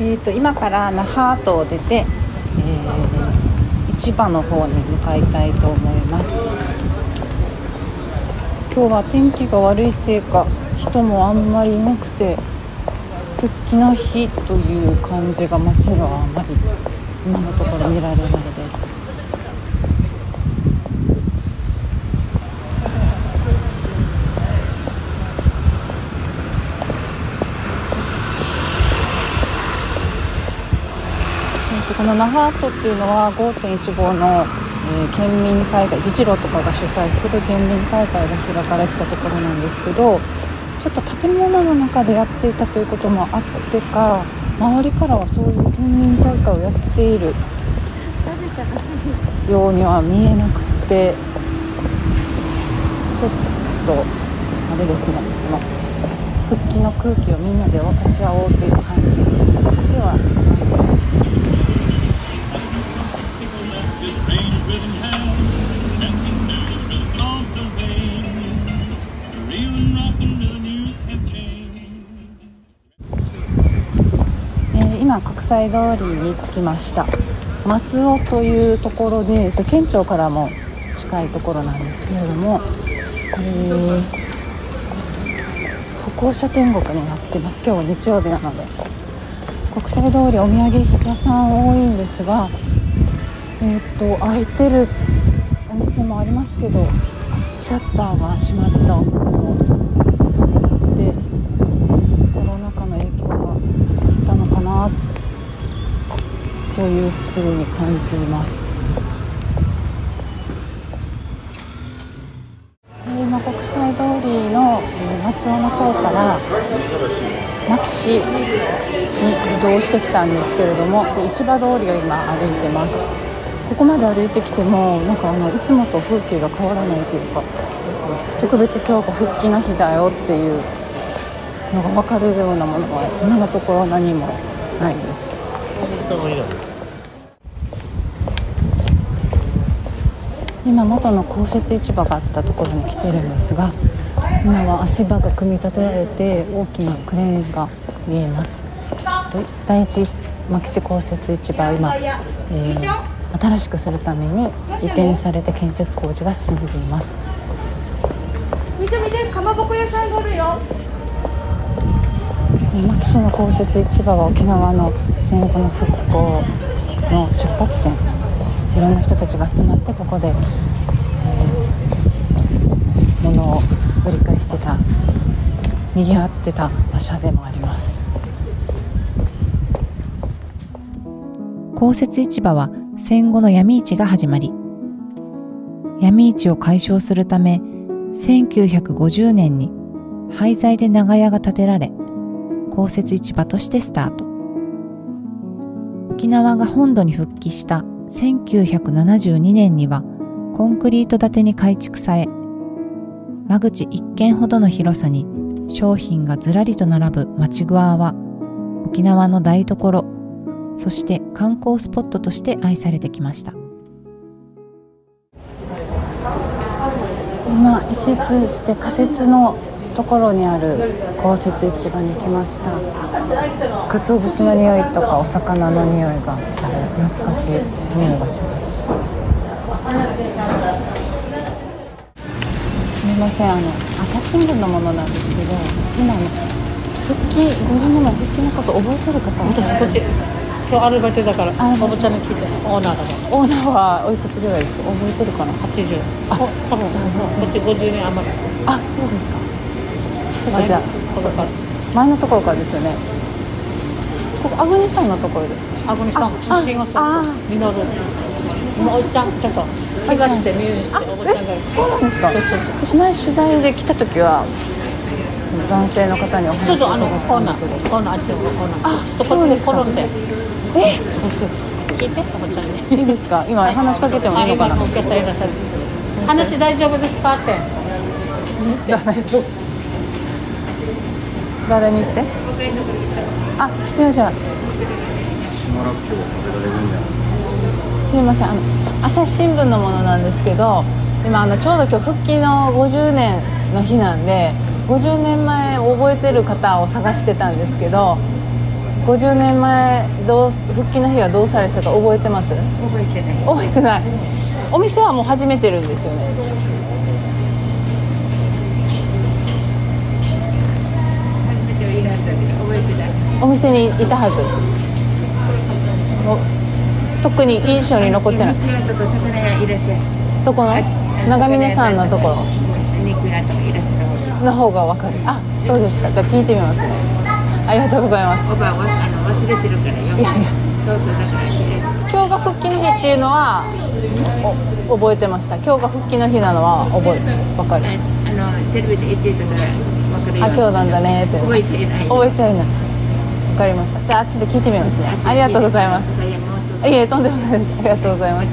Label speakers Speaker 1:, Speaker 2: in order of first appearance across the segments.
Speaker 1: えーと、今から那覇とを出て、えー、市場の方に向かいたいと思います。今日は天気が悪いせいか人もあんまりいなくて復帰の日という感じが街にはあまり今のところ見られないですこの那覇アートっていうのは5.15の、えー、県民大会自治労とかが主催する県民大会が開かれてたところなんですけどちょっと建物の中でやっていたということもあってか周りからはそういう県民大会をやっているようには見えなくてちょっとあれですねその復帰の空気をみんなで分かち合おうという感じではないです。今国際通りに着きました。松尾というところで県庁からも近いところなんですけれども、えー、歩行者天国になってます。今日日曜日なので国際通りお土産屋さん多いんですがえっ、と開いてるお店もありますけどシャッターが閉まったお店もでコロナ禍の影響があったのかなというふうに感じます。今国際通りの松尾の方から牧師に移動してきたんですけれども市場通りを今歩いてます。ここまで歩いてきてもなんかあのいつもと風景が変わらないというか特別今日が復帰の日だよっていうのが分かるようなものは今のところ何もないです。今元の公設市場があったところに来てるんですが今は足場が組み立てられて大きなクレーンが見えます。第一牧師公設市場今、えー新しくするために移転されて建設工事が進んでいます。
Speaker 2: 見て見てかまぼこ屋さんがあるよ。
Speaker 1: 牧師の公設市場は沖縄の戦後の復興の出発点いろんな人たちが集まってここで、えー、物を売り買いしてた賑わってた場所でもあります。
Speaker 3: 公設市場は戦後の闇市が始まり闇市を解消するため1950年に廃材で長屋が建てられ公設市場としてスタート。沖縄が本土に復帰した1972年にはコンクリート建てに改築され間口1軒ほどの広さに商品がずらりと並ぶ町グアは沖縄の台所そして観光スポットとして愛されてきました。
Speaker 1: 今移設して仮設のところにある公設市場に来ました。鰹節の匂いとかお魚の匂いがする懐かしい匂いがします。すみません。あの朝日新聞のものなんですけど今の復帰50年前復帰のこと覚えてる方
Speaker 4: 私こっち今日アルバイトだからおもちゃに聞いてオーナーだから。
Speaker 1: オーナーはおいくつぐらいですか？覚えてるかな
Speaker 4: ？80あ多分。こっち50年余る
Speaker 1: あそうですかちょっとじゃあ前のところからですよね。ここアグニスタンのところです
Speaker 4: か？アグニスタン出身はそう。ミノル今おいちゃんちょっと怪我して入院しておばちゃんが
Speaker 1: そうなんですか？そうそうそう。私前取材で来た時は男性の方にお話そうそうあのコーナーコーナーあっちのコーナー。あそうですか。転んでえ
Speaker 4: 聞いておばちゃんに。
Speaker 1: いいですか？今話しかけてもいいのかな？お客さんいらっしゃる。
Speaker 4: 話大丈夫ですか？って
Speaker 1: 誰に言って？あ違う違う。すいません。あの朝日新聞のものなんですけど今あのちょうど今日復帰の50年の日なんで50年前覚えてる方を探してたんですけど50年前どう復帰の日はどうされてたか覚えてます？
Speaker 2: 覚えてない。
Speaker 1: 覚えてない。お店はもう始めてるんですよねお店にいたはず。特に印象に残ってない。どこの？
Speaker 2: あ
Speaker 1: 長峰さんのところ。の方がわかる。あそうですか。じゃあ聞いてみますね。ありがとうございます。
Speaker 2: おばあはあの忘れてるからよ。
Speaker 1: いやいや。
Speaker 2: そうそうだから
Speaker 1: 今日が復帰の日っていうのはお覚えてました？今日が復帰の日なのは覚えわかる？
Speaker 2: ああのテレビで言ってたから分かるよ
Speaker 1: あ今日なんだねって。
Speaker 2: 覚えてない。
Speaker 1: 覚えてないかりました。じゃああっちで聞いてみますね。ありがとうございます。
Speaker 2: い
Speaker 1: えとんでもないです。ありがとうございます。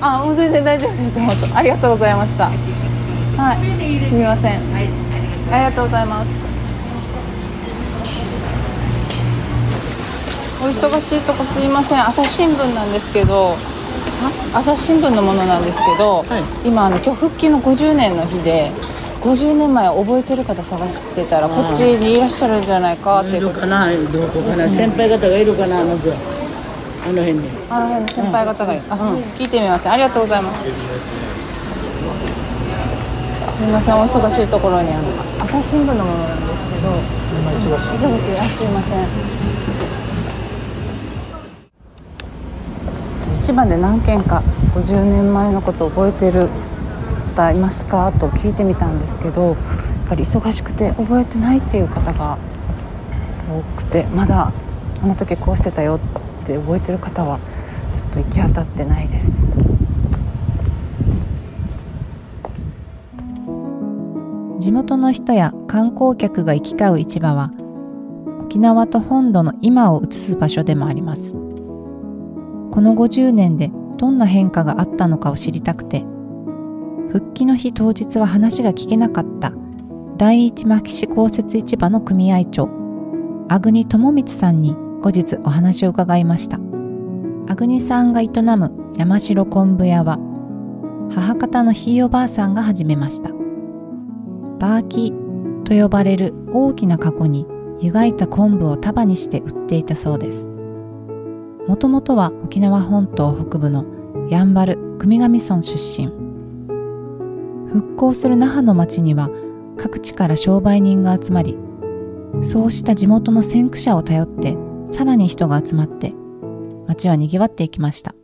Speaker 1: あもう全然大丈夫です本当ありがとうございました。はい。すみません。
Speaker 2: はい。ありがとう
Speaker 1: ございます。お忙しいとこすいません。朝日新聞なんですけど朝日新聞のものなんですけど、今あの今日復帰の50年の日で50年前覚えてる方探してたらこっちにいらっしゃるんじゃないかっていうこと。
Speaker 4: かなどこかな先輩方がいるかなあの子。あの辺に。
Speaker 1: あの辺の先輩方がいる、あ聞いてみます。ありがとうございます。すみませんお忙しいところにあの。朝日新聞のものなんですけど。忙しい。あすいません。一番で何件か50年前のこと覚えてる方いますか？と聞いてみたんですけどやっぱり忙しくて覚えてないっていう方が多くてまだあの時こうしてたよって覚えてる方はちょっと行き当たってないです。
Speaker 3: 地元の人や観光客が行き交う市場は沖縄と本土の今を映す場所でもあります。この50年でどんな変化があったのかを知りたくて復帰の日当日は話が聞けなかった。第一牧師公設市場の組合長阿国智光さんに後日お話を伺いました。阿国さんが営む山城昆布屋は母方のひいおばあさんが始めました。バーキと呼ばれる大きなカゴに湯がいた昆布を束にして売っていたそうです。もともとは沖縄本島北部のやんばる国頭村出身。復興する那覇の町には各地から商売人が集まりそうした地元の先駆者を頼ってさらに人が集まって町は賑わっていきました。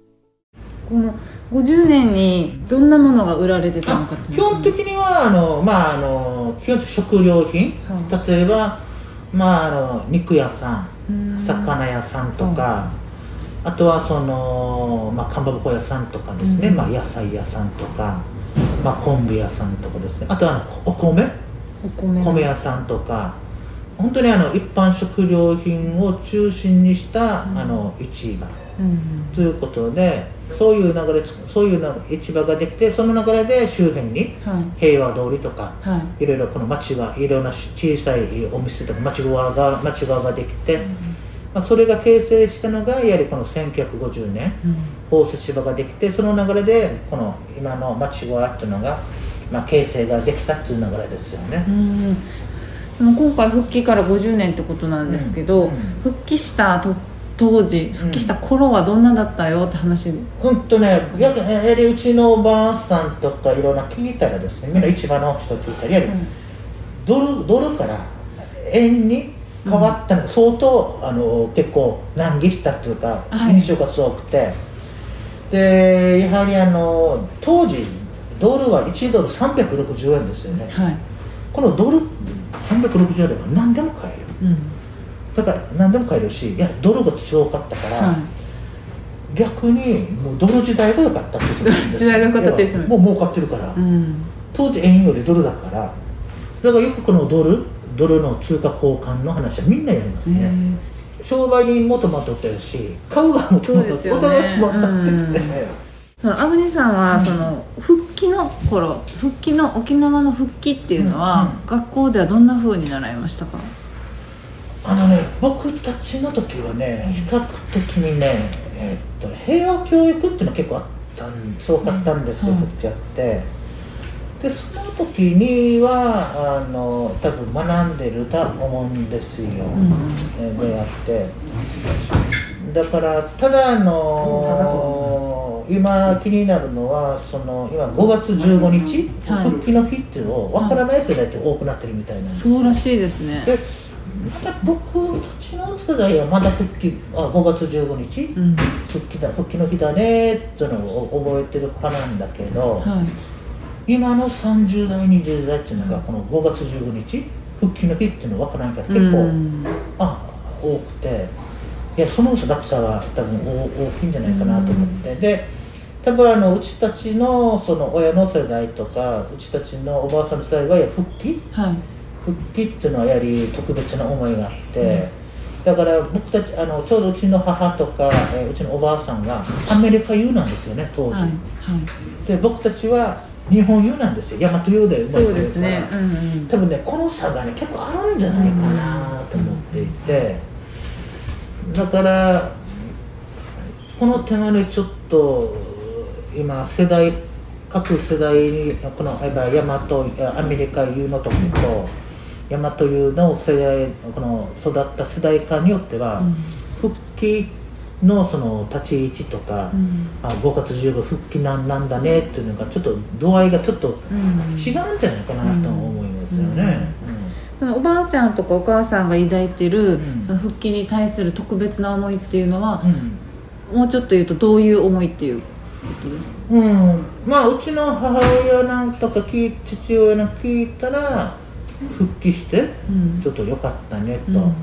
Speaker 1: この50年にどんなものが売られてたのかって
Speaker 5: 基本的にはあの、まあ、あの基本的に食料品、
Speaker 1: は
Speaker 5: 例えば、まあ、あの肉屋さ
Speaker 1: うん。
Speaker 5: ん魚屋さんとか、あとはその、まあ、かんばぼこ屋さんとかですね、
Speaker 1: うん。
Speaker 5: まあ、野菜屋さんとか、まあ、昆布屋さんとかですね。あとはあのお米？
Speaker 1: お米。
Speaker 5: 米屋さんとか。本当にあの一般食料品を中心にした、あの市場。
Speaker 1: うん
Speaker 5: ということでそういう流れそういうな市場ができてその流れで周辺に
Speaker 1: はい。
Speaker 5: 平和通りとか
Speaker 1: はい。
Speaker 5: いろいろこの町がいろんな小さいお店とか町側が町側ができて、まあ、それが形成したのがやはりこの1950年宝石市場ができてその流れでこの今の町側っていうのが、まあ、形成ができたっていう流れですよね。
Speaker 1: うん。今回復帰から50年ってことなんですけど、
Speaker 5: うん。
Speaker 1: 復帰したと当時復帰した頃はどんなだったよって話。で、
Speaker 5: 本当ねややはりうちのおばあさんとかいろんな聞いたらですねみんな市場の人聞いたらやはりドルドルから円に変わったのが相当、あの結構難儀したっていうか、
Speaker 1: はい。
Speaker 5: 印象がすごくてでやはりあの当時ドルは1ドル360円ですよね。
Speaker 1: はい、
Speaker 5: このドル360円では何でも買える。
Speaker 1: うん
Speaker 5: だから何でも買えるしいやドルが強かったから、
Speaker 1: はい。
Speaker 5: 逆にもうドル時代が良かったって
Speaker 1: 時代が良かったっていう人も
Speaker 5: う儲かってるから、
Speaker 1: うん。
Speaker 5: 当時円よりドルだからだからよくこのドルドルの通貨交換の話はみんなやります
Speaker 1: へ
Speaker 5: ね、
Speaker 1: え
Speaker 5: 商売人もともとってるし買う側もともとって
Speaker 1: ね。
Speaker 5: 互いもとってって、
Speaker 1: そのアブニさん。はその復帰の頃復帰の沖縄の復帰っていうのは、
Speaker 5: うん。
Speaker 1: 学校ではどん。な風に習いましたか
Speaker 5: あのね僕たちの時はね比較的にね、えーっと平和教育っていうのは結構あったん。すごかったん。ですよ、
Speaker 1: うん。
Speaker 5: ってやってでその時にはあの多分学んでると思うんですよ、えであって。だからただあの今気になるのはその今5月15日、
Speaker 1: はい。
Speaker 5: 復帰の日っていうのを分からない世代って多くなってるみたいなんです
Speaker 1: そうらしいですね。
Speaker 5: でまだ僕たちの世代はまだ復帰あ5月15日、
Speaker 1: うん。
Speaker 5: 復帰だ復帰の日だねっていうのを覚えてる派なんだけど、
Speaker 1: はい
Speaker 5: 今の30代20代っていうのがこの5月15日復帰の日っていうの分からないから結構、
Speaker 1: うん
Speaker 5: あ多くていやその落差は多分大大きいんじゃないかなと思って、で多分あのうちたちのその親の世代とかうちたちのおばあさんの世代はいや復帰？
Speaker 1: はい。
Speaker 5: 復帰っていうのはやはり特別な思いがあって、だから僕たちあのちょうどうちの母とか、えーうちのおばあさんがアメリカ U なんですよね当時、
Speaker 1: はいはい。
Speaker 5: で僕たちは日本 U なんですよ。大和 U で生まれてるから。
Speaker 1: ね。うんうん。
Speaker 5: 多分ねこの差がね結構あるんじゃないかなと思っていて。だからこの手前でちょっと今世代各世代にこの大和アメリカ U の時と大和 U の世代この育った世代間によっては、復帰のその立ち位置とか、
Speaker 1: うん。
Speaker 5: あ5月15復帰なんなんだねっていうのがちょっと度合いがちょっと
Speaker 1: うん。
Speaker 5: 違うんじゃないかなと思いますよね。
Speaker 1: おばあちゃんとかお母さんが抱いてる、
Speaker 5: うん。
Speaker 1: その復帰に対する特別な思いっていうのは
Speaker 5: う、ん。
Speaker 1: もうちょっと言うとどういう思いっていうことですか？
Speaker 5: うん。うんまあうちの母親なんとか聞い父親の聞いたら復帰して
Speaker 1: うん。
Speaker 5: ちょっと良かったねと、
Speaker 1: うん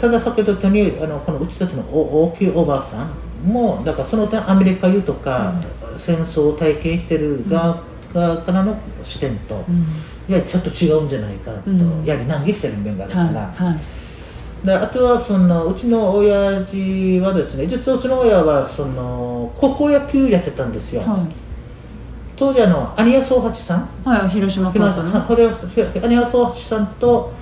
Speaker 5: ただ先ほど言ったようにあのこのうちたちのお大きいおばあさんもだからその点アメリカ U とか、戦争を体験してる側側からの視点と、
Speaker 1: うん。
Speaker 5: いやちょっと違うんじゃないかと、
Speaker 1: うん。
Speaker 5: やはり難儀してる面があるから、
Speaker 1: はいはい。
Speaker 5: であとはそのうちの親父はですね実はうちの親はその高校野球やってたんですよ、
Speaker 1: は
Speaker 5: 当時あのアニア総八さん？
Speaker 1: い、はい、広島カートの？
Speaker 5: これはアニア総八さんと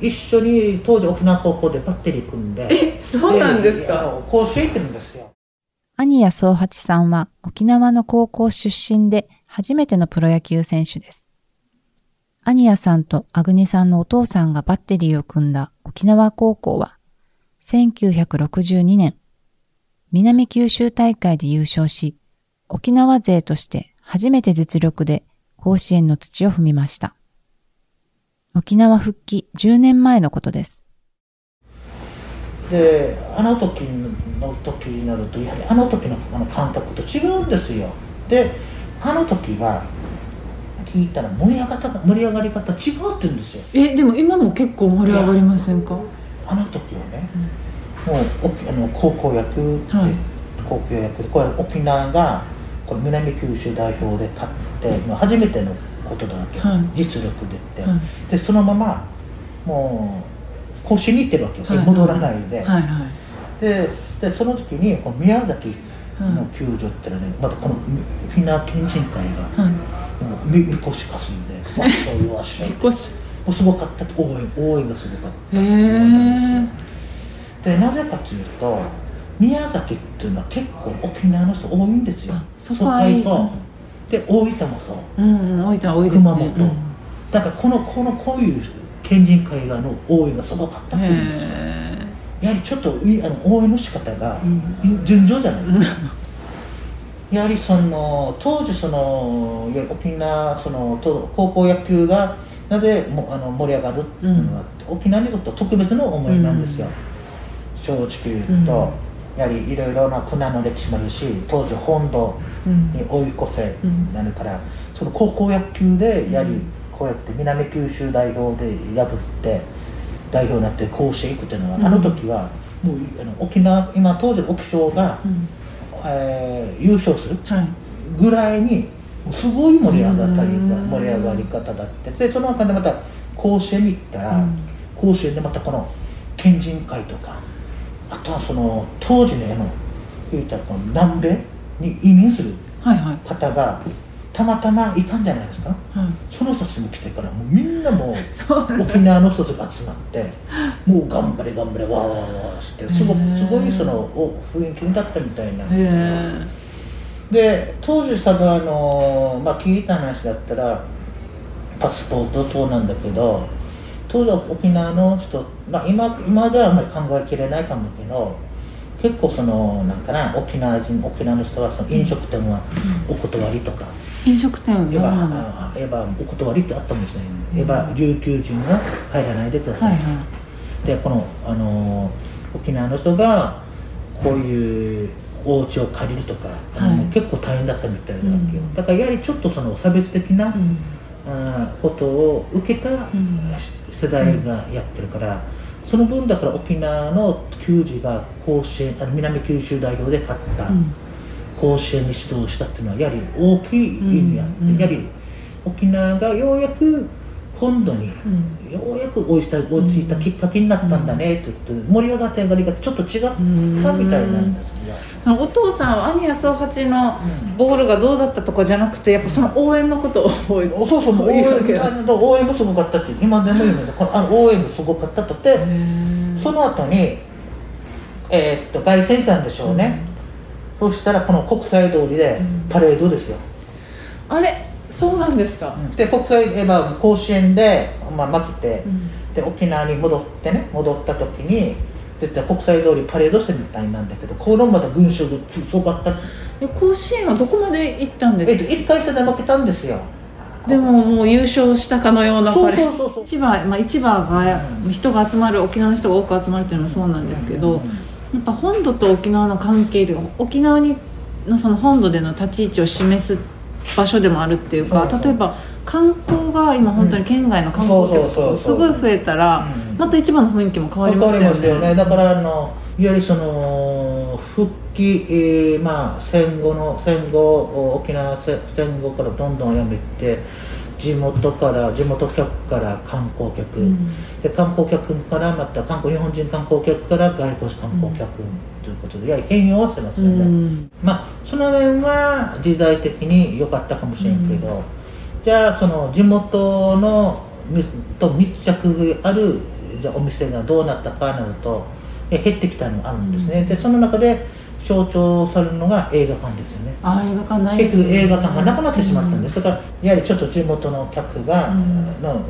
Speaker 5: 一緒に当時沖縄高校でバッテリー組んで
Speaker 1: えそうなんですか？
Speaker 5: 甲子園行ってるんですよ
Speaker 3: 兄谷宗八さんは沖縄の高校出身で初めてのプロ野球選手です。兄谷さんとアグニさんのお父さんがバッテリーを組んだ沖縄高校は、1962年、南九州大会で優勝し、沖縄勢として初めて実力で甲子園の土を踏みました。沖縄復帰10年前のことです。
Speaker 5: であの時の時になるとやはりあの時のあの感覚と違うんですよ。であの時は聞いたら盛り上がった盛り上がり方違うって言うんですよ。
Speaker 1: えでも今も結構盛り上がりませんか？
Speaker 5: あの時はね、もう沖あの高校野球って、
Speaker 1: はい。
Speaker 5: 高校野球でこれ沖縄がこの南九州代表で勝って、まあ、初めてのことだわけ、
Speaker 1: はい。
Speaker 5: 実力でって、
Speaker 1: はい。
Speaker 5: でそのままもう甲子園に行ってるわけよ、
Speaker 1: はい。
Speaker 5: 戻らないで、
Speaker 1: はい。はい。
Speaker 5: ででその時にこの宮崎の球場ってのはね、またこのフィナ県人会が
Speaker 1: はい。
Speaker 5: もうみみこしかすんで「わっしょいわっしょい」
Speaker 1: 少し。
Speaker 5: すごかった応援応援がすごかったでなぜかというと宮崎っていうのは結構沖縄の人多いんですよ。
Speaker 1: あそこは
Speaker 5: そうそうで大分もそう。
Speaker 1: うんうん大分多いですね。
Speaker 5: 熊本、だからこのこのこういう県人会がの応援がすごかった
Speaker 1: うん、
Speaker 5: っていうんですよ。
Speaker 1: へ
Speaker 5: やはりちょっといあの応援の仕方が
Speaker 1: うん。
Speaker 5: 順調じゃない、やはりその当時その沖縄そのと高校野球がなぜもあの盛り上がるっていうのがあって、沖縄にとっては特別な思いなんですよ、正直言うと、やはりいろいろな国の歴史もあるし当時本土
Speaker 1: うん
Speaker 5: に追い越せ
Speaker 1: うん
Speaker 5: なるから、その高校野球でやはりこうやって南九州代表で破って代表になって甲子園行くっていうのは、
Speaker 1: うん。
Speaker 5: あの時はもうあの沖縄今当時の沖賞が、
Speaker 1: うん。
Speaker 5: えー優勝する
Speaker 1: はい。
Speaker 5: ぐらいにすごい盛り上がったり
Speaker 1: うん。
Speaker 5: 盛り上がり方だって。でその中でまた甲子園に行ったら、
Speaker 1: うん。
Speaker 5: 甲子園でまたこの県人会とかあとはその当時のあの言ったらこの南米に移民する方がたまたまいたんじゃないですか。
Speaker 1: はい。
Speaker 5: その人たちも来てからもうみんなもう沖縄の人たちが集まってもう頑張れ頑張れわーわーわーしてすごすごいそのお雰囲気になったみたいな
Speaker 1: へえ
Speaker 5: で当時さあの、まあ、聞いた話だったらパスポート等なんだけど当時は沖縄の人、まあ、今今ではあんまり考えきれないかもけど結構そのなんかな沖縄人沖縄の人はその飲食店はお断りとか、
Speaker 1: 飲食店は
Speaker 5: 言えば
Speaker 1: どうなんですか
Speaker 5: あ言えばお断りってあったんですね、言えば琉球人は入らないでください、
Speaker 1: はいは
Speaker 5: でこの、あの沖縄の人がこういうお家を借りるとか、あの
Speaker 1: はい。
Speaker 5: 結構大変だったみたいだわけよ、
Speaker 1: うん。
Speaker 5: だからやはりちょっとその差別的な、
Speaker 1: い、うん。
Speaker 5: あーことを受けた
Speaker 1: ん
Speaker 5: 世代がやってるから、その分だから沖縄の球児が甲子園あの南九州代表で勝った、
Speaker 1: うん。
Speaker 5: 甲子園に指導したっていうのはやはり大きい意味あって、
Speaker 1: うんうん。
Speaker 5: やはり沖縄がようやく本土に、
Speaker 1: うん。
Speaker 5: ようやく追いついた追いついたきっかけになったんだねと言って盛り上がった上がりがちょっと違ったみたいなんですよ。
Speaker 1: そのお父さんは兄や総八のボールがどうだったとかじゃなくてやっぱその応援のことを覚えて
Speaker 5: そうそう応援がすごかったって今でも言うのでこのあの応援がすごかったとってその後にえーっと凱旋したんでしょうね、そしたらこの国際通りでパレードですよ、
Speaker 1: あれそうなんですか、
Speaker 5: で国際えーまあ甲子園で、まあ、負けて、
Speaker 1: うん。
Speaker 5: で沖縄に戻ってね戻った時に絶対国際通りパレードしてみたいなんだけどこのまた群衆がすごかった。
Speaker 1: え甲子園はどこまで行ったんですか？
Speaker 5: えっと1回戦で負けたんですよ。
Speaker 1: でももう優勝したかのような
Speaker 5: そうそうそうそう。
Speaker 1: 市場、まあ、市場が人が集まる沖縄の人が多く集まるっていうのもそうなんですけど、やっぱ本土と沖縄の関係というか沖縄にのその本土での立ち位置を示す場所でもあるっていうか例えば観光が今本当に県外の観光客とかすごい増えたら
Speaker 5: うん
Speaker 1: また市場の雰囲気も変わりますよ
Speaker 5: ね。だからあのいわゆるその復帰、えーまあ、戦後の戦後お沖縄戦戦後からどんどんやめて地元から地元客から観光客、
Speaker 1: うん。
Speaker 5: で観光客からまた韓国日本人観光客から外国人観光客ということで、やはり変容はしてます
Speaker 1: う
Speaker 5: よね、
Speaker 1: ん。
Speaker 5: まあその面は時代的に良かったかもしれんけど、じゃあその地元のみと密着があるじゃあお店がどうなったかなるとえ減ってきたのがあるんですね、でその中で象徴されるのが映画館ですよね。
Speaker 1: ああ映画館ないです
Speaker 5: 結局映画館がなくなってしまったんです、だからやはりちょっと地元の客が、
Speaker 1: うん。
Speaker 5: の、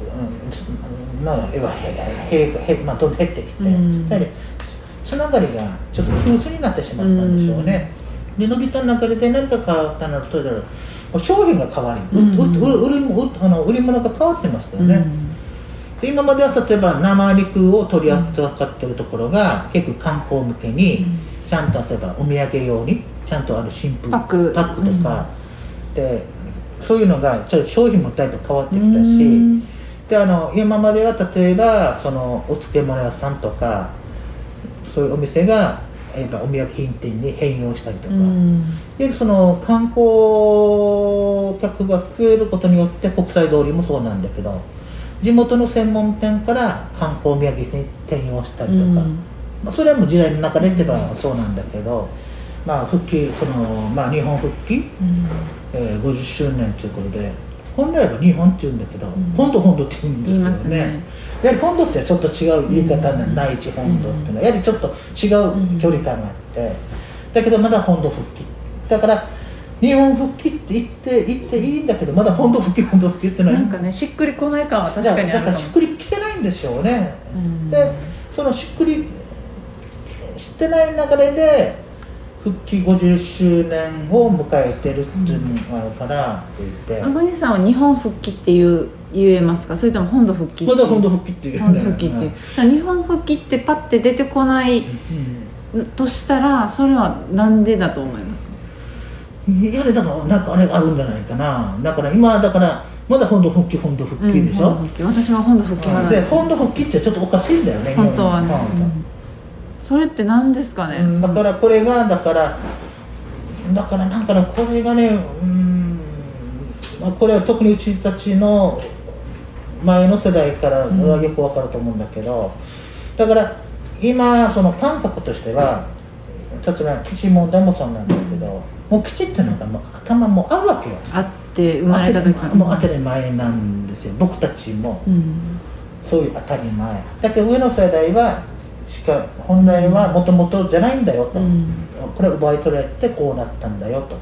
Speaker 5: うん、の要はへへへ、まあ、どんどん減ってきて、
Speaker 1: うん。
Speaker 5: やはりつつながりがちょっと急須になってしまったんでしょうね、で伸びた中で何か変わったのと商品が変わり、う
Speaker 1: うん
Speaker 5: うう売りうあの売り物が変わってましたよね、で今までは例えば生肉を取り扱ってるところが結構観光向けにちゃんと例えばお土産用にちゃんとある真空
Speaker 1: パック。
Speaker 5: パックとか、でそういうのがちょっと商品もだいぶ変わってきたし、
Speaker 1: うん。
Speaker 5: であの今までは例えばそのお漬物屋さんとかそういうお店がやっぱお土産品店に変容したりとか、
Speaker 1: うん。
Speaker 5: でその観光客が増えることによって国際通りもそうなんだけど地元の専門店から観光土産品に転用したりとか、
Speaker 1: うん
Speaker 5: まあ、それはもう時代の中でって言えばそうなんだけど、まあ、復帰この、まあ、日本復帰、
Speaker 1: うん。
Speaker 5: えー50周年ということで本来は日本って言うんだけど、
Speaker 1: ん。
Speaker 5: 本土本土って言うんですよね。
Speaker 1: ね。
Speaker 5: やはり本土ってちょっと違う言い方な、内地本土っていうのはやはりちょっと違う距離感があって、だけどまだ本土復帰。だから日本復帰って言って言っていいんだけどまだ本土復帰本土復帰っていうのは
Speaker 1: なんかねしっくりこない感は確かに
Speaker 5: だ
Speaker 1: あるから
Speaker 5: しっくりきてないんでしょうね、
Speaker 1: うん。
Speaker 5: でそのしっくりしてない流れで復帰50周年を迎えてるっていうのがあるからって言って、
Speaker 1: アグニさんは日本復帰っていう言えますか？それとも本土復帰
Speaker 5: まだ本土復帰っていう。
Speaker 1: 本土復帰ってさあ日本復帰ってパッて出てこない
Speaker 5: うん
Speaker 1: としたらそれはなんでだと思いますか？
Speaker 5: いやだからなんかあれあるんじゃないかな。だから今だからまだ本土復帰本土復帰でしょ、
Speaker 1: うん本土復帰。私は本土復帰派なん
Speaker 5: で本土復帰ってちょっとおかしいんだよね
Speaker 1: 本当はね、うんそれって何ですかね、
Speaker 5: うん。だからこれがだからだからなんかねこれがねうん、まあ、これは特にうちたちの前の世代からはよくわかると思うんだけど、だから今その感覚としては例えば基地問題もそうなんだけどもう基地っていうのがもう頭もう合うわけよ。
Speaker 1: あって生まれた時
Speaker 5: もう当たり前なんですよ。僕たちも。
Speaker 1: うん。
Speaker 5: そういう当たり前。だけど上の世代はしか本来はもともとじゃないんだよと、
Speaker 1: うん。
Speaker 5: これ奪い取られてこうなったんだよと。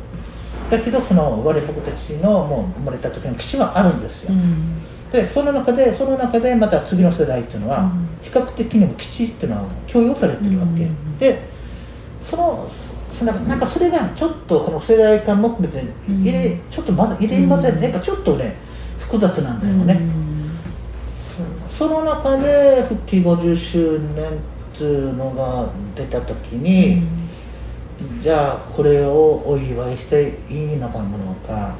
Speaker 5: だけどその我々僕たちのもう生まれた時の基地はあるんですよ、
Speaker 1: うん。
Speaker 5: でその中でその中でまた次の世代っていうのは比較的にも基地っていうのは許容されてるわけ、でそのそのなんかそれがちょっとこの世代間も含めて入れ、ちょっとまだ入れませんね。やっぱちょっとね複雑なんだよね、その中で復帰50周年っていうのが出た時に、じゃあこれをお祝いしていいのかものか、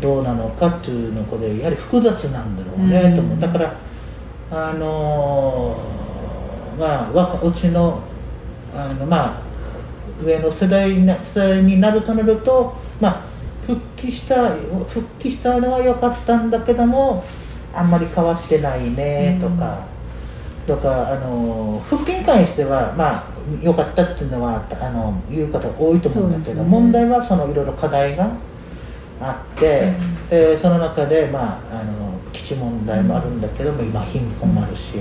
Speaker 5: どうなのかっていうのこでやはり複雑なんだろうね、と思う。だからあのーまあ若うちのあのまあ上の世代な世代になるとなるとまあ復帰した復帰したのは良かったんだけどもあんまり変わってないねとか、とかあの復帰に関してはまあ良かったっていうのはあの言う方多いと思うんだけど、問題はそのいろいろ課題があって、でその中でまああの基地問題もあるんだけども、今貧困もあるし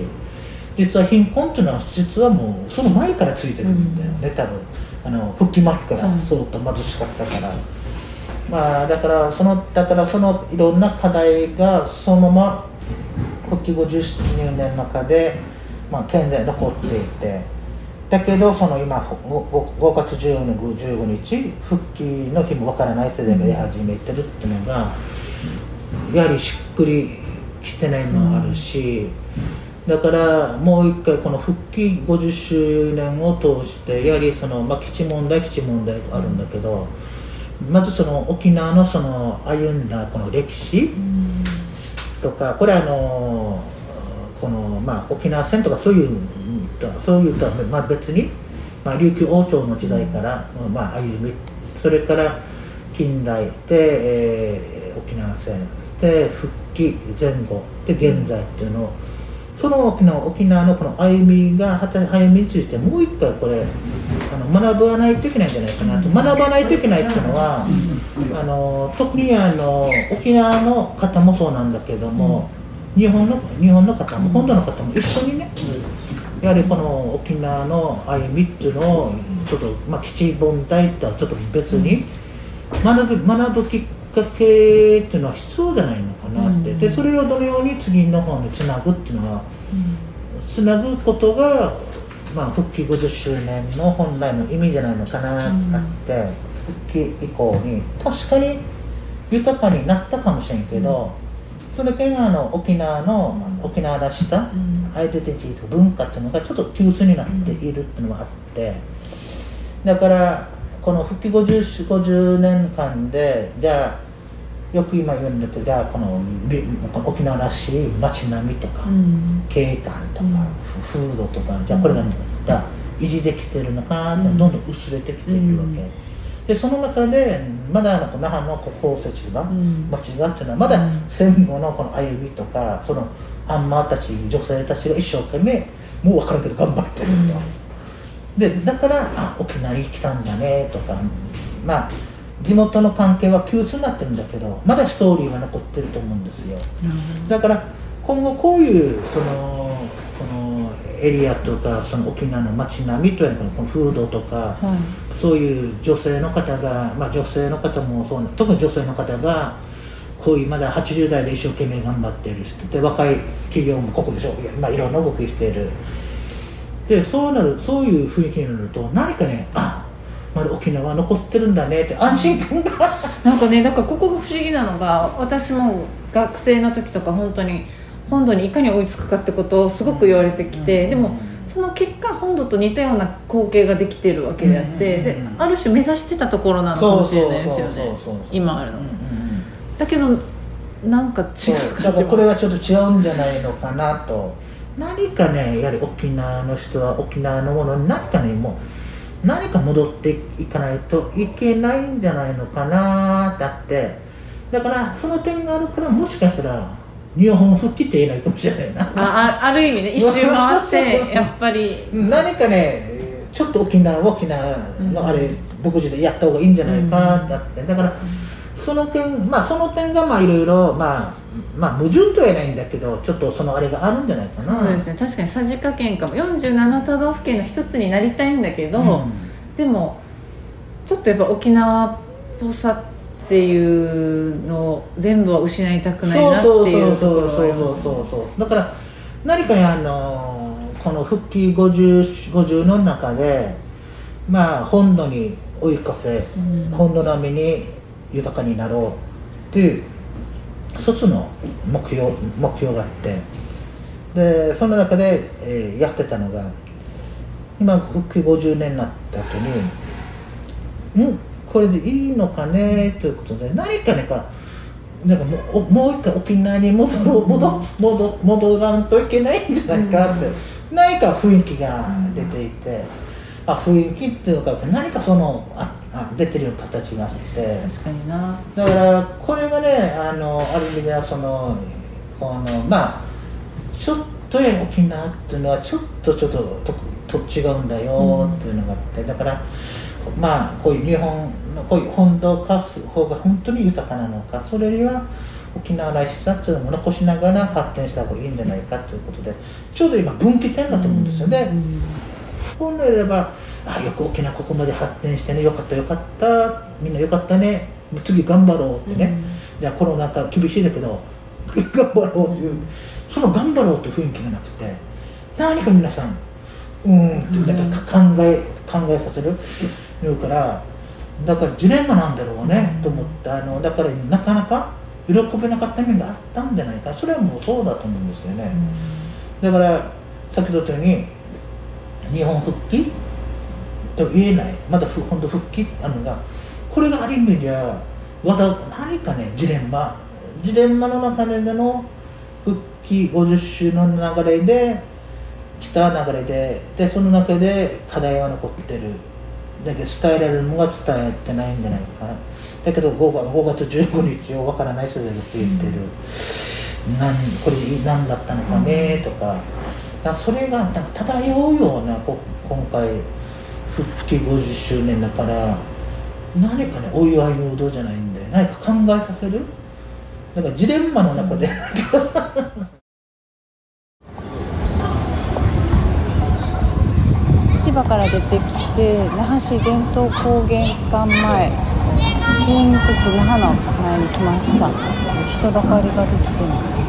Speaker 5: 実は貧困っていうのは実はもうその前からついてるんだよね多分。あの復帰前から相当貧しかったから。まあだからそのだからそのいろんな課題がそのまま復帰50年の中で、まあ、現在残っていて。だけどその今 5, 5月14 15日復帰の日もわからない世代が出始めてるっていうのがやはりしっくりきてないのもあるし、だからもう一回この復帰50周年を通してやはりその、まあ、基地問題基地問題があるんだけど、まずその沖縄のその歩んだこの歴史とかこれあのこのまあ沖縄戦とかそういうそういうとはまあ別に、まあ、琉球王朝の時代から、まあ、歩みそれから近代で、えー沖縄戦で復帰前後で現在っていうのをその沖縄沖縄のこの歩みが歩みについてもう一回これあの学ばないといけないんじゃないかなと。学ばないといけないっていうのはあの特にあの沖縄の方もそうなんだけども、日本の日本の方も本土の方も一緒にねやはりこの沖縄の歩みっていうのをちょっと、まあ、基地問題とはちょっと別に学ぶ学ぶきっかけっていうのは必要じゃないのかなって、でそれをどのように次の方につなぐっていうのは、つなぐことが、まあ、復帰50周年の本来の意味じゃないのかなって。あって、復帰以降に確かに豊かになったかもしれんけど、それがあの沖縄の沖縄らしたアイデンティティと文化っていうのがちょっと急須になっているっていうのがあってだからこの復帰 50, 50年間でじゃあよく今言うんだけどじゃあこの沖縄らしい街並みとか、景観とか、風土とかじゃあこれがじゃあ維持できてるのかどんどん薄れてきているわけ、でその中でまだあの那覇の宝石場、町がっていうのはまだ戦後のこの歩みとかそのアンマーたち女性たちが一生懸命もう分からんけど頑張ってると、でだからあ沖縄に来たんだねとかまあ地元の関係は急須になってるんだけどまだストーリーは残ってると思うんですよ。だから今後こういうそのエリアとかその沖縄の街並みというかこの風土とか、そういう女性の方が、まあ、女性の方もそうな特に女性の方がこういうまだ80代で一生懸命頑張っている人で若い企業もここでしょ、まあ、いろんな動きしている。でそうなるそういう雰囲気になると何かねあまだ沖縄残ってるんだねって安心感が。
Speaker 1: なんかねだからここが不思議なのが私も学生の時とか本当に本土にいかに追いつくかってことをすごく言われてきて、でもその結果本土と似たような光景ができてるわけであって、
Speaker 5: うん。
Speaker 1: である種目指してたところなのかもしれないですよね今あるの、
Speaker 5: うんうん
Speaker 1: だけどなんか違
Speaker 5: そう。
Speaker 1: う
Speaker 5: だからこれはちょっと違うんじゃないのかなと。何かねやはり沖縄の人は沖縄のものに何かねもう何か戻っていかないといけないんじゃないのかなってあって。だからその点があるからもしかしたら日本復帰って言えないかもしれないな。
Speaker 1: ああある意味ね 一周回って やっぱり
Speaker 5: 何かねちょっと沖縄沖縄のあれ独自でやった方がいいんじゃないかってあって。だからその点まあその点がまあいろいろまあまあ矛盾とは言えないんだけどちょっとそのあれがあるんじゃないかな。
Speaker 1: そうですね。確かにさじ加減かも。47都道府県の一つになりたいんだけど、
Speaker 5: うん。
Speaker 1: でもちょっとやっぱ沖縄っぽさっっていうのを全部は失いたくないなって
Speaker 5: そうそう
Speaker 1: いうところ
Speaker 5: そうそう
Speaker 1: はありますね
Speaker 5: そうだから何かねあのこの復帰 50, 50の中でまあ本土に追い越せ、
Speaker 1: うん
Speaker 5: 本土並みに豊かになろうっていう一つの目標目標があってでその中で、えーやってたのが今復帰50年になった後にうんこれでいいのかね？ということで何かねかなんかもうおもう一回沖縄に戻ろう戻戻戻らんといけないんじゃないかって、何か雰囲気が出ていて、あ雰囲気っていうのか何かそのああ出てるような形があって。
Speaker 1: 確かにな。
Speaker 5: だからこれがねあのある意味ではそのこのまあちょっとや沖縄っていうのはちょっとちょっととと違うんだよっていうのがあってだからまあこういう日本のこういう本土化する方が本当に豊かなのかそれよりは沖縄らしさっていうのも残しながら発展した方がいいんじゃないかということでちょうど今分岐点だと思うんですよね。
Speaker 1: うん
Speaker 5: 本来でばあよく沖縄ここまで発展してねよかったよかったみんなよかったね次頑張ろうってね、じゃあコロナ禍厳しいだけど 頑張ろうっていう、その頑張ろうという雰囲気がなくて何か皆さんうーんってなんか考え考えさせる言うからだからジレンマなんだろうね、と思ってあのだからなかなか喜べなかった面があったんじゃないか。それはもうそうだと思うんですよね、だから先ほど言ったように日本復帰と言えない。まだふ本当復帰あるのがこれがある意味ではまだ何かねジレンマ。ジレンマの中での復帰50周の流れで来た流れででその中で課題は残ってるだけど伝えられるのが伝えてないんじゃないかだけど 5, 月5月15日をわからない人で言ってる、なんこれ何だったのかねとか,、だからそれがなんか漂うようなこ今回復帰50周年だから何かねお祝いムードじゃないんで何か考えさせる？なんかジレンマの中で、
Speaker 1: 千葉から出てきて那覇市伝統工芸館前キングス那覇の前に来ました。人だかりができてます。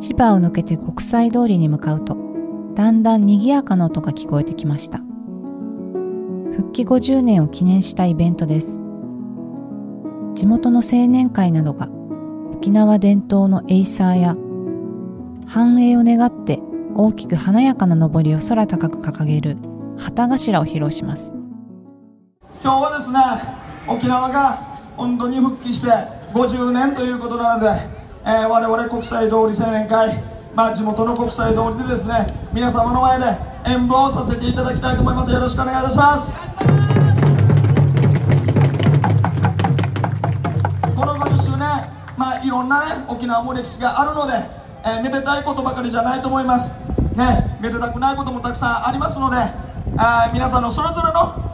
Speaker 3: 市場を抜けて国際通りに向かうとだんだん賑やかな音が聞こえてきました。復帰50年を記念したイベントです。地元の青年会などが沖縄伝統のエイサーや繁栄を願って大きく華やかな上りを空高く掲げる旗頭を披露します。
Speaker 6: 今日はですね沖縄が本当に復帰して50年ということなので、えー我々国際通り青年会、まあ、地元の国際通りでですね皆様の前で演舞をさせていただきたいと思います。よろしくお願いいたします。この50周年、まあ、いろんな、ね、沖縄も歴史があるので、えーめでたいことばかりじゃないと思います。ねめでたくないこともたくさんありますのであー皆さんのそれぞれの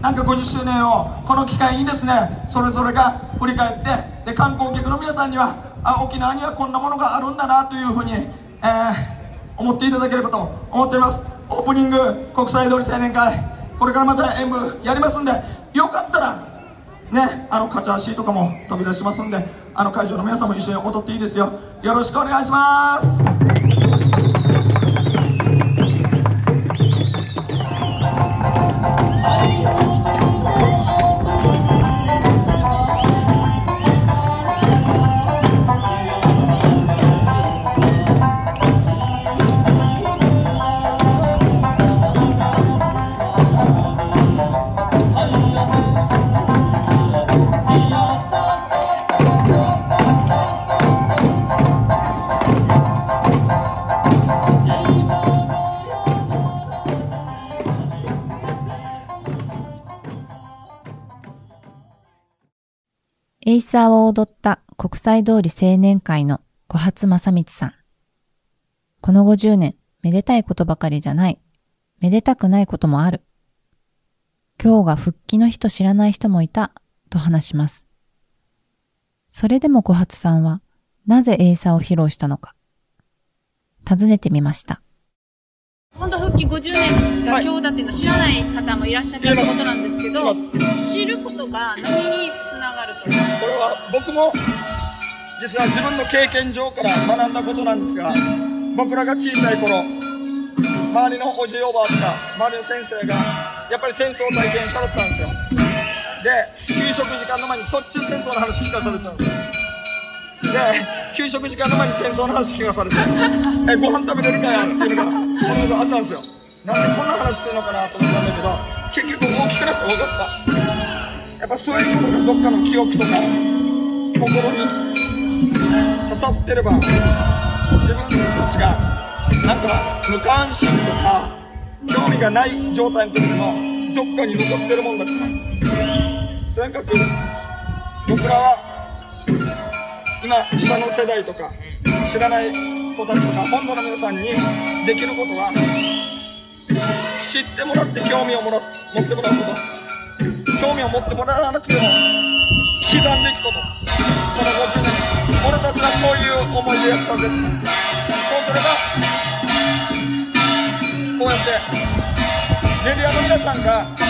Speaker 6: なんか50周年をこの機会にですねそれぞれが振り返ってで観光客の皆さんにはあ沖縄にはこんなものがあるんだなというふうに、えー思っていただければと思っています。オープニング国際通り青年会これからまた演舞やりますんでよかったらねあのカチャーシーとかも飛び出しますんであの会場の皆さんも一緒に踊っていいですよ。よろしくお願いします。
Speaker 3: イサーを踊った国際通り青年会の小初正光さん。この50年、めでたいことばかりじゃない。めでたくないこともある。今日が復帰の日と知らない人もいた、と話します。それでも小初さんは、なぜエイサーを披露したのか。尋ねてみました。
Speaker 7: 本当復
Speaker 1: 帰50年が今日だっていうの知らない方もいらっしゃってことなんですけど、知ることが何に
Speaker 6: これは僕も実は自分の経験上から学んだことなんですが僕らが小さい頃周りのおじいおばあとか周りの先生がやっぱり戦争を体験したかったんですよ。で給食時間の前にそっちゅう戦争の話聞かされてたんですよ。で給食時間の前に戦争の話聞かされてえご飯食べれるかやっていうのがこのあったんですよ。なんでこんな話するのかなと思ったんだけど結局大きくなって分かった。やっぱそういうことがどっかの記憶とか心に刺さってれば自分たちがなんか無関心とか興味がない状態の時もどっかに残ってるもんだか。らとにかく僕らは今下の世代とか知らない子たちとか本土の皆さんにできることは知ってもらって興味をもら持ってもらうこと。興味を持ってもらわなくても刻んでいくこと。この50年俺たちはこういう思いでやったぜそうすればこうやってメディアの皆さんがこう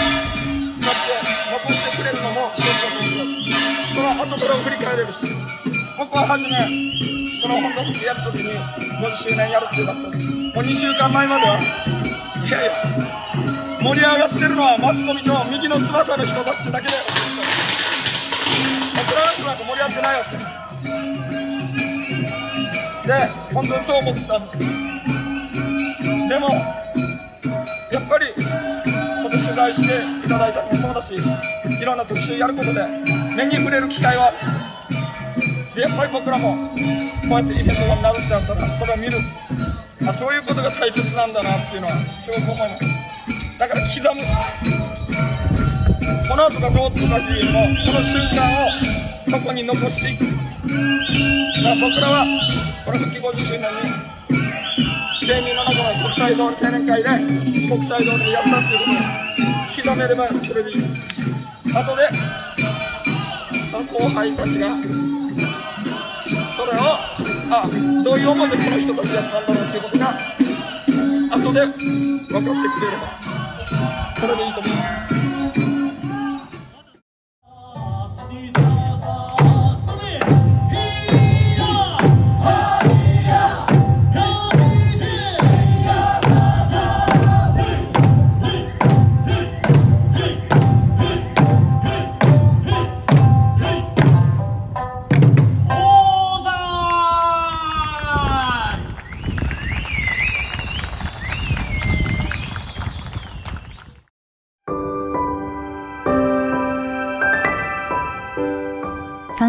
Speaker 6: やって残してくれるのも一つだと思います。その後から振り返れるし僕は初めこの本土復帰やるときに50周年やるってなった。もう2週間前まではいやいや盛り上がってるのはマスコミと右の翼の人たちだけで僕らの人なんか盛り上がってないよってで本当にそう思ってたんです。でもやっぱりここ取材していただいたのもそうだしいろんな特集やることで目に触れる機会はでやっぱり僕らもこうやってイベントがなるってなったらそれを見る。あそういうことが大切なんだなっていうのはすごく思います。だから刻む。この後がどうとかっていうよりもこの瞬間をそこに残していくだから僕らはこの復帰50周年に芸人の中の国際通り青年会で国際通りでやったっていうことを刻めればそれでいい後でその後輩たちがそれをあどういう思いでこの人たちやったんだろうっていうことが後で分かってくれればそれでいいと思います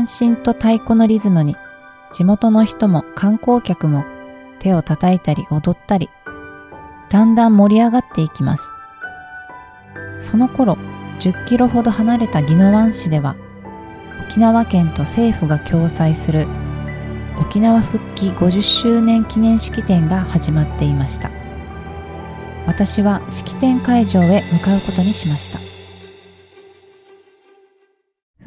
Speaker 3: 三振と太鼓のリズムに地元の人も観光客も手を叩いたり踊ったりだんだん盛り上がっていきます。その頃10キロほど離れた宜野湾市では沖縄県と政府が共催する沖縄復帰50周年記念式典が始まっていました。私は式典会場へ向かうことにしました。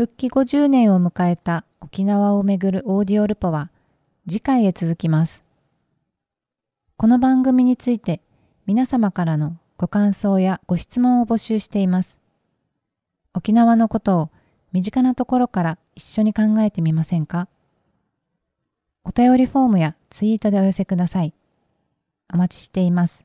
Speaker 3: 復帰50年を迎えた沖縄をめぐるオーディオルポは次回へ続きます。この番組について皆様からのご感想やご質問を募集しています。沖縄のことを身近なところから一緒に考えてみませんか？お便りフォームやツイートでお寄せください。お待ちしています。